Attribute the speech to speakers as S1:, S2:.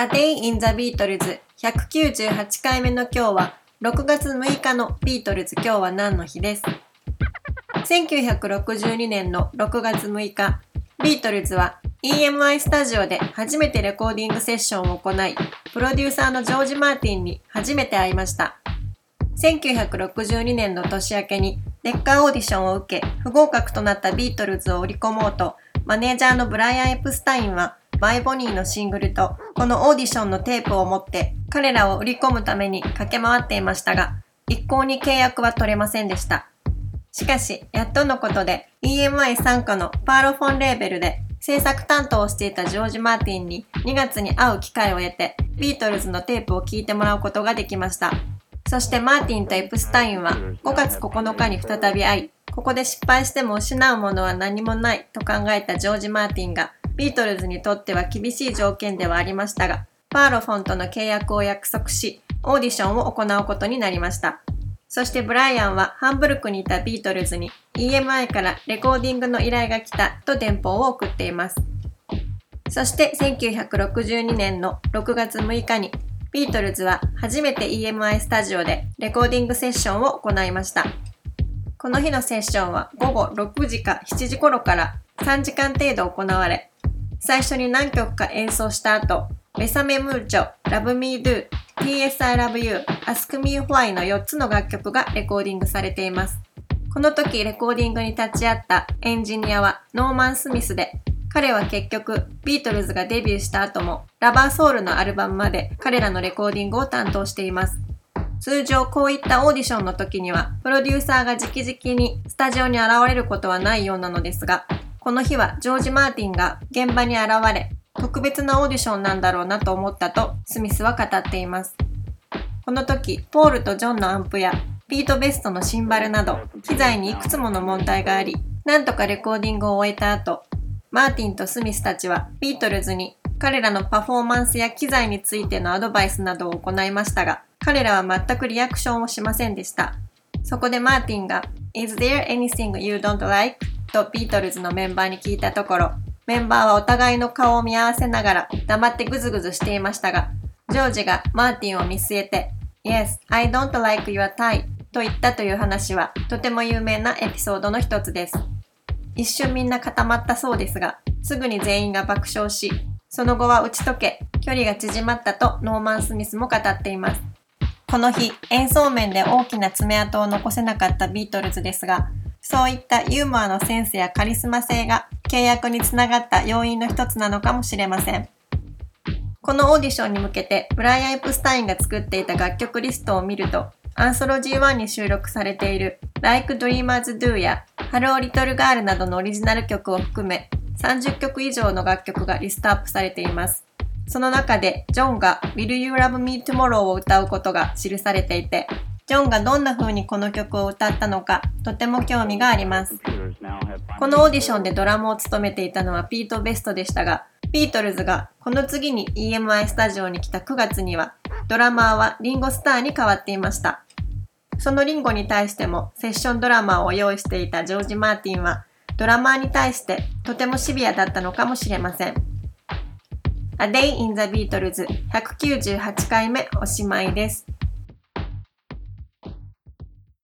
S1: A Day in the Beatles 198回目の今日は6月6日のビートルズ今日は何の日です？1962年の6月6日。ビートルズは EMI スタジオで初めてレコーディングセッションを行いプロデューサーのジョージ・マーティンに初めて会いました。1962年の年明けにデッカオーディションを受け不合格となったビートルズを売り込もうとマネージャーのブライアン・エプスタインはマイボニーのシングルとこのオーディションのテープを持って彼らを売り込むために駆け回っていましたが、一向に契約は取れませんでした。しかし、やっとのことで EMI 参加のパーロフォンレーベルで制作担当をしていたジョージ・マーティンに2月に会う機会を得て、ビートルズのテープを聞いてもらうことができました。そしてマーティンとエプスタインは5月9日に再び会い、ここで失敗しても失うものは何もないと考えたジョージ・マーティンがビートルズにとっては厳しい条件ではありましたが、パーロフォンとの契約を約束し、オーディションを行うことになりました。そしてブライアンはハンブルクにいたビートルズに EMI からレコーディングの依頼が来たと電報を送っています。そして1962年の6月6日にビートルズは初めて EMI スタジオでレコーディングセッションを行いました。この日のセッションは午後6時か7時頃から3時間程度行われ、最初に何曲か演奏した後、ベサメムーチョ、Love Me Do、PS I Love You、Ask Me Why の4つの楽曲がレコーディングされています。この時レコーディングに立ち会ったエンジニアはノーマン・スミスで、彼は結局ビートルズがデビューした後もラバーソウルのアルバムまで彼らのレコーディングを担当しています。通常こういったオーディションの時にはプロデューサーが直々にスタジオに現れることはないようなのですがこの日はジョージ・マーティンが現場に現れ、特別なオーディションなんだろうなと思ったとスミスは語っています。この時、ポールとジョンのアンプやビートベストのシンバルなど、機材にいくつもの問題があり、なんとかレコーディングを終えた後、マーティンとスミスたちはビートルズに彼らのパフォーマンスや機材についてのアドバイスなどを行いましたが、彼らは全くリアクションをしませんでした。そこでマーティンが Is there anything you don't like? とビートルズのメンバーに聞いたところ、メンバーはお互いの顔を見合わせながら黙ってグズグズしていましたが、ジョージがマーティンを見据えて、Yes, I don't like your tie と言ったという話はとても有名なエピソードの一つです。一瞬みんな固まったそうですが、すぐに全員が爆笑し、その後は打ち解け、距離が縮まったとノーマン・スミスも語っています。この日、演奏面で大きな爪痕を残せなかったビートルズですが、そういったユーモアのセンスやカリスマ性が契約につながった要因の一つなのかもしれません。このオーディションに向けてブライアン・エプスタインが作っていた楽曲リストを見ると、アンソロジー1に収録されている Like Dreamers Do や Hello Little Girl などのオリジナル曲を含め30曲以上の楽曲がリストアップされています。その中でジョンが Will You Love Me Tomorrow を歌うことが記されていて、ジョンがどんな風にこの曲を歌ったのか、とても興味があります。このオーディションでドラムを務めていたのはピート・ベストでしたが、ビートルズがこの次に EMI スタジオに来た9月には、ドラマーはリンゴスターに変わっていました。そのリンゴに対してもセッションドラマーを用意していたジョージ・マーティンは、ドラマーに対してとてもシビアだったのかもしれません。A Day in the Beatles 198回目おしまいです。